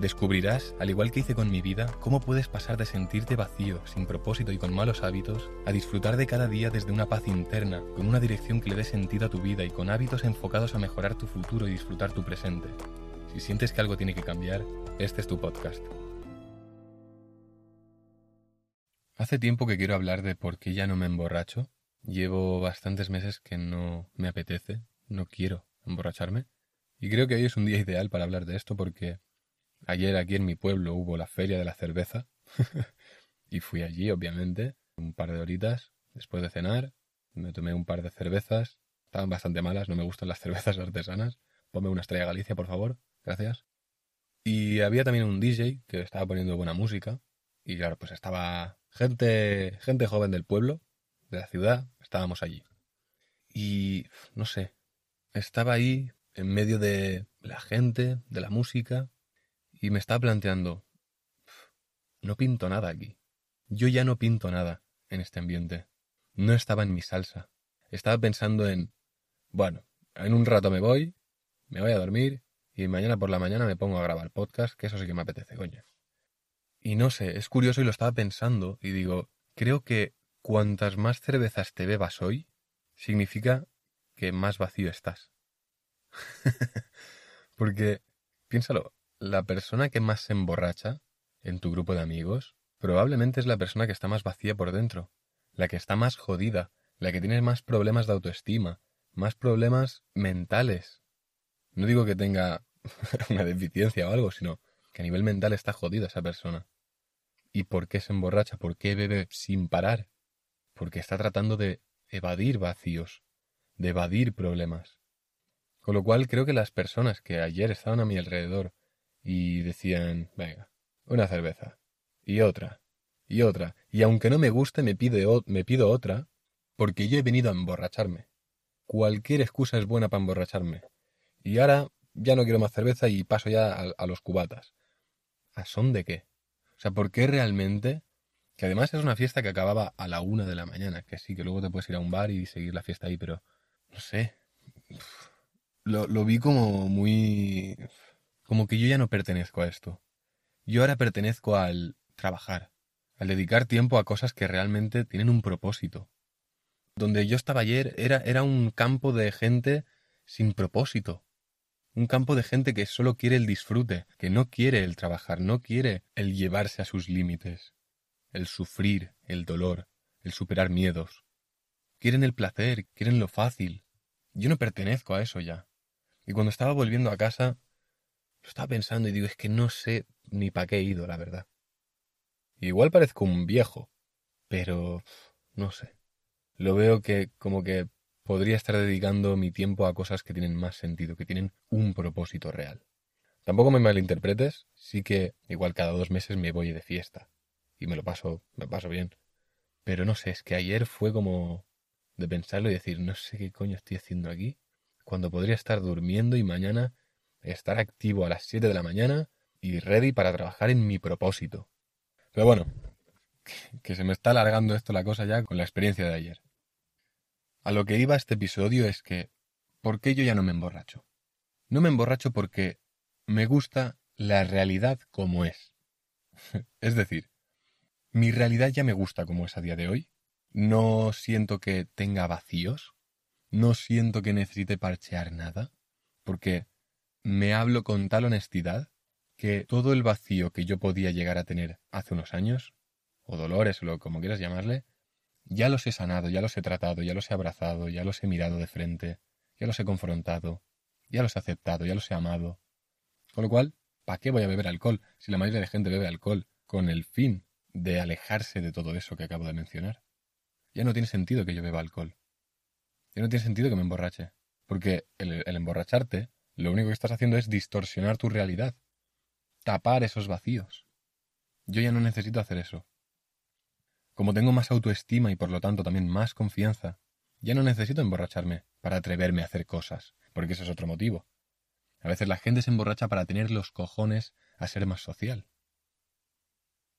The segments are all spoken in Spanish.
Descubrirás, al igual que hice con mi vida, cómo puedes pasar de sentirte vacío, sin propósito y con malos hábitos, a disfrutar de cada día desde una paz interna, con una dirección que le dé sentido a tu vida y con hábitos enfocados a mejorar tu futuro y disfrutar tu presente. Si sientes que algo tiene que cambiar, este es tu podcast. Hace tiempo que quiero hablar de por qué ya no me emborracho. Llevo bastantes meses que no me apetece, no quiero emborracharme. Y creo que hoy es un día ideal para hablar de esto porque Ayer aquí en mi pueblo hubo la feria de la cerveza y fui allí, obviamente, un par de horitas después de cenar. Me tomé un par de cervezas. Estaban bastante malas, no me gustan las cervezas artesanas. Ponme una estrella Galicia, por favor. Gracias. Y había también un DJ que estaba poniendo buena música. Y claro, pues estaba gente, gente joven del pueblo, de la ciudad, estábamos allí. Y no sé, estaba ahí en medio de la gente, de la música, y me estaba planteando, no pinto nada aquí. Yo ya no pinto nada en este ambiente. No estaba en mi salsa. Estaba pensando en, bueno, en un rato me voy, me voy a dormir y mañana por la mañana me pongo a grabar podcast, que eso sí que me apetece, coño. Y no sé, es curioso y lo estaba pensando y digo, creo que cuantas más cervezas te bebas hoy, significa que más vacío estás. Porque, piénsalo, la persona que más se emborracha en tu grupo de amigos probablemente es la persona que está más vacía por dentro, la que está más jodida, la que tiene más problemas de autoestima, más problemas mentales. No digo que tenga una deficiencia o algo, sino que a nivel mental está jodida esa persona. ¿Y por qué se emborracha? ¿Por qué bebe sin parar? Porque está tratando de evadir vacíos, de evadir problemas. Con lo cual creo que las personas que ayer estaban a mi alrededor y decían, venga, una cerveza, y otra, y otra, y aunque no me guste me, pido, me pido otra, porque yo he venido a emborracharme. Cualquier excusa es buena para emborracharme. Y ahora ya no quiero más cerveza y paso ya a, los cubatas. ¿A son de qué? O sea, ¿por qué realmente? Que además es una fiesta que acababa a la una de la mañana, que sí, que luego te puedes ir a un bar y seguir la fiesta ahí, pero no sé. Lo, lo vi como muy como que yo ya no pertenezco a esto. Yo ahora pertenezco al trabajar, al dedicar tiempo a cosas que realmente tienen un propósito. Donde yo estaba ayer era, era un campo de gente sin propósito. Un campo de gente que solo quiere el disfrute, que no quiere el trabajar, no quiere el llevarse a sus límites, el sufrir, el dolor, el superar miedos. Quieren el placer, quieren lo fácil. Yo no pertenezco a eso ya. Y cuando estaba volviendo a casa, lo estaba pensando y digo, es que no sé ni para qué he ido, la verdad. Igual parezco un viejo, pero no sé. Lo veo que como que podría estar dedicando mi tiempo a cosas que tienen más sentido, que tienen un propósito real. Tampoco me malinterpretes, sí que igual cada dos meses me voy de fiesta y me lo paso, me paso bien. Pero no sé, es que ayer fue como de pensarlo y decir, no sé qué coño estoy haciendo aquí, cuando podría estar durmiendo y mañana estar activo a las 7 de la mañana y ready para trabajar en mi propósito. Pero bueno, que se me está alargando esto la cosa ya con la experiencia de ayer. A lo que iba este episodio es que, ¿por qué yo ya no me emborracho? No me emborracho porque me gusta la realidad como es. es decir, mi realidad ya me gusta como es a día de hoy. No siento que tenga vacíos. No siento que necesite parchear nada. Porque me hablo con tal honestidad que todo el vacío que yo podía llegar a tener hace unos años, o dolores, o lo como quieras llamarle, ya los he sanado, ya los he tratado, ya los he abrazado, ya los he mirado de frente, ya los he confrontado, ya los he aceptado, ya los he amado. Con lo cual, ¿para qué voy a beber alcohol si la mayoría de gente bebe alcohol con el fin de alejarse de todo eso que acabo de mencionar? Ya no tiene sentido que yo beba alcohol. Ya no tiene sentido que me emborrache. Porque el, el emborracharte lo único que estás haciendo es distorsionar tu realidad, tapar esos vacíos. Yo ya no necesito hacer eso. Como tengo más autoestima y por lo tanto también más confianza, ya no necesito emborracharme para atreverme a hacer cosas, porque ese es otro motivo. A veces la gente se emborracha para tener los cojones a ser más social.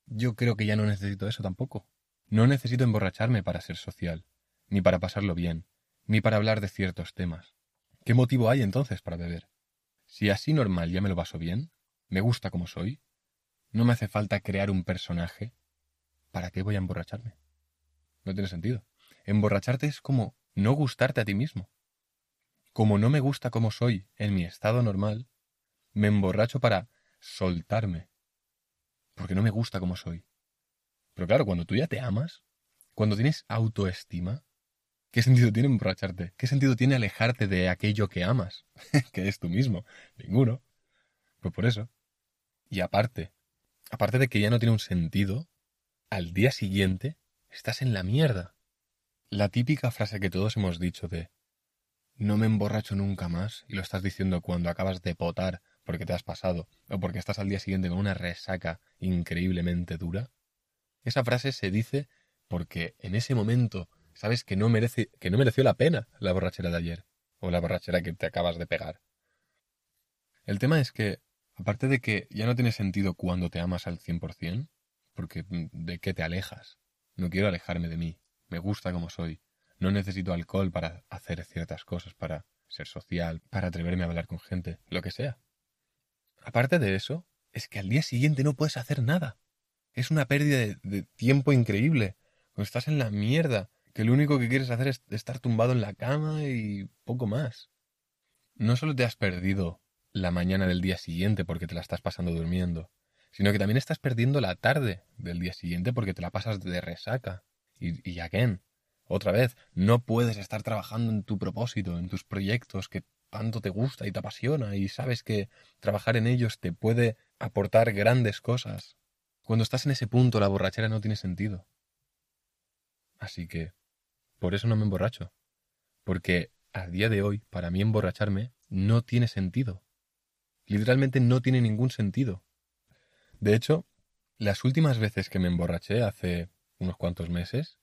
Yo creo que ya no necesito eso tampoco. No necesito emborracharme para ser social, ni para pasarlo bien, ni para hablar de ciertos temas. ¿Qué motivo hay entonces para beber? Si así normal ya me lo paso bien, me gusta como soy, no me hace falta crear un personaje, ¿para qué voy a emborracharme? No tiene sentido. Emborracharte es como no gustarte a ti mismo. Como no me gusta como soy en mi estado normal, me emborracho para soltarme. Porque no me gusta como soy. Pero claro, cuando tú ya te amas, cuando tienes autoestima, ¿qué sentido tiene emborracharte? ¿Qué sentido tiene alejarte de aquello que amas? que es tú mismo. Ninguno. Pues por eso. Y aparte, aparte de que ya no tiene un sentido, al día siguiente estás en la mierda. La típica frase que todos hemos dicho de no me emborracho nunca más, y lo estás diciendo cuando acabas de potar porque te has pasado, o porque estás al día siguiente con una resaca increíblemente dura. Esa frase se dice porque en ese momento sabes que no merece, que no mereció la pena la borrachera de ayer, o la borrachera que te acabas de pegar. El tema es que, aparte de que ya no tiene sentido cuando te amas al 100%, porque mm, ¿de qué te alejas? No quiero alejarme de mí, me gusta como soy. No necesito alcohol para hacer ciertas cosas, para ser social, para atreverme a hablar con gente, lo que sea. Aparte de eso, es que al día siguiente no puedes hacer nada. Es una pérdida de, tiempo increíble. Cuando estás en la mierda, que lo único que quieres hacer es estar tumbado en la cama y poco más. No solo te has perdido la mañana del día siguiente porque te la estás pasando durmiendo, sino que también estás perdiendo la tarde del día siguiente porque te la pasas de resaca. Y, y again, otra vez, no puedes estar trabajando en tu propósito, en tus proyectos que tanto te gusta y te apasiona y sabes que trabajar en ellos te puede aportar grandes cosas. Cuando estás en ese punto la borrachera no tiene sentido. Así que, por eso no me emborracho. Porque a día de hoy, para mí emborracharme no tiene sentido. Literalmente no tiene ningún sentido. De hecho, las últimas veces que me emborraché hace unos cuantos meses,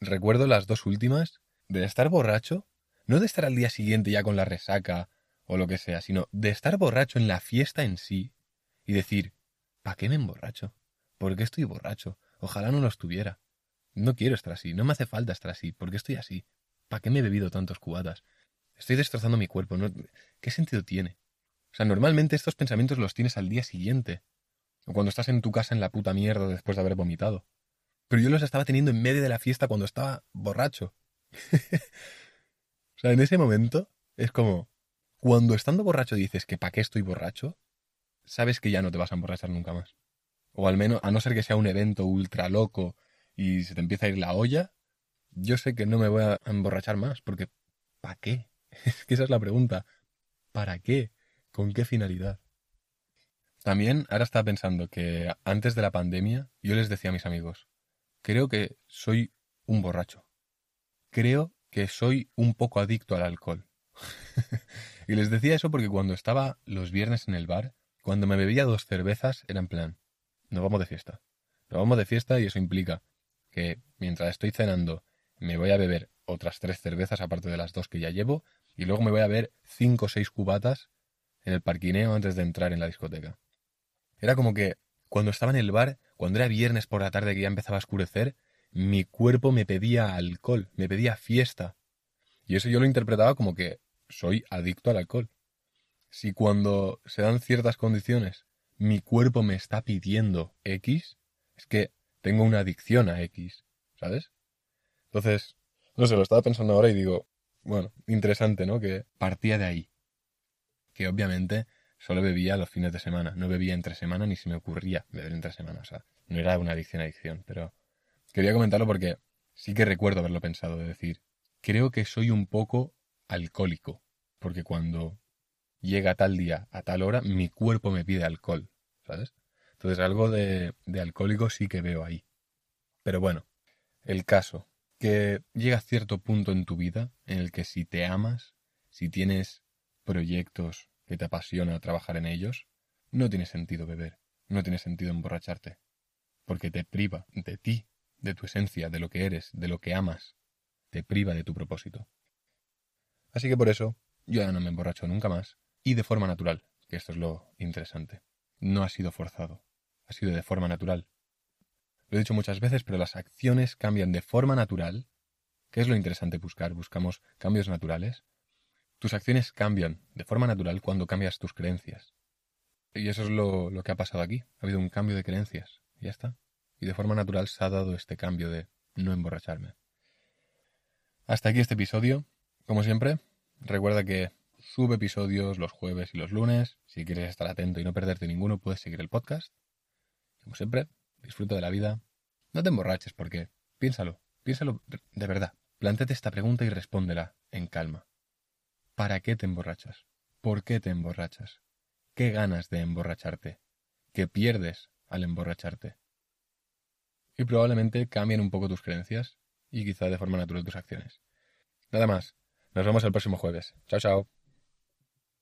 recuerdo las dos últimas de estar borracho, no de estar al día siguiente ya con la resaca o lo que sea, sino de estar borracho en la fiesta en sí y decir, ¿para qué me emborracho? ¿Por qué estoy borracho? Ojalá no lo estuviera. No quiero estar así, no me hace falta estar así, ¿por qué estoy así? ¿Para qué me he bebido tantos cubatas? Estoy destrozando mi cuerpo, ¿no? ¿qué sentido tiene? O sea, normalmente estos pensamientos los tienes al día siguiente, o cuando estás en tu casa en la puta mierda después de haber vomitado. Pero yo los estaba teniendo en medio de la fiesta cuando estaba borracho. o sea, en ese momento es como, cuando estando borracho dices que ¿para qué estoy borracho? Sabes que ya no te vas a emborrachar nunca más. O al menos, a no ser que sea un evento ultra loco y se te empieza a ir la olla, yo sé que no me voy a emborrachar más, porque ¿para qué? Es que esa es la pregunta. ¿Para qué? ¿Con qué finalidad? También ahora estaba pensando que antes de la pandemia yo les decía a mis amigos, creo que soy un borracho. Creo que soy un poco adicto al alcohol. y les decía eso porque cuando estaba los viernes en el bar, cuando me bebía dos cervezas, era en plan, nos vamos de fiesta. Nos vamos de fiesta y eso implica que mientras estoy cenando me voy a beber otras tres cervezas aparte de las dos que ya llevo y luego me voy a beber cinco o seis cubatas en el parquineo antes de entrar en la discoteca. Era como que cuando estaba en el bar, cuando era viernes por la tarde que ya empezaba a oscurecer, mi cuerpo me pedía alcohol, me pedía fiesta. Y eso yo lo interpretaba como que soy adicto al alcohol. Si cuando se dan ciertas condiciones mi cuerpo me está pidiendo X, es que tengo una adicción a X, ¿sabes? Entonces, no sé, lo estaba pensando ahora y digo, bueno, interesante, ¿no? Que partía de ahí. Que obviamente solo bebía los fines de semana. No bebía entre semana ni se me ocurría beber entre semana. O sea, no era una adicción adicción. Pero quería comentarlo porque sí que recuerdo haberlo pensado. De decir, creo que soy un poco alcohólico. Porque cuando llega tal día, a tal hora, mi cuerpo me pide alcohol. ¿Sabes? Entonces algo de, de alcohólico sí que veo ahí. Pero bueno, el caso, que llega cierto punto en tu vida en el que si te amas, si tienes proyectos que te apasiona trabajar en ellos, no tiene sentido beber, no tiene sentido emborracharte, porque te priva de ti, de tu esencia, de lo que eres, de lo que amas, te priva de tu propósito. Así que por eso, yo ya no me emborracho nunca más, y de forma natural, que esto es lo interesante. No ha sido forzado, ha sido de forma natural. Lo he dicho muchas veces, pero las acciones cambian de forma natural, que es lo interesante buscar, buscamos cambios naturales. Tus acciones cambian de forma natural cuando cambias tus creencias. Y eso es lo, que ha pasado aquí. Ha habido un cambio de creencias. Y ya está. Y de forma natural se ha dado este cambio de no emborracharme. Hasta aquí este episodio. Como siempre, recuerda que sube episodios los jueves y los lunes. Si quieres estar atento y no perderte ninguno, puedes seguir el podcast. Como siempre, disfruta de la vida. No te emborraches porque, piénsalo, piénsalo de verdad. Plántate esta pregunta y respóndela en calma. ¿Para qué te emborrachas? ¿Por qué te emborrachas? ¿Qué ganas de emborracharte? ¿Qué pierdes al emborracharte? Y probablemente cambien un poco tus creencias y quizá de forma natural tus acciones. Nada más. Nos vemos el próximo jueves. Chao, chao.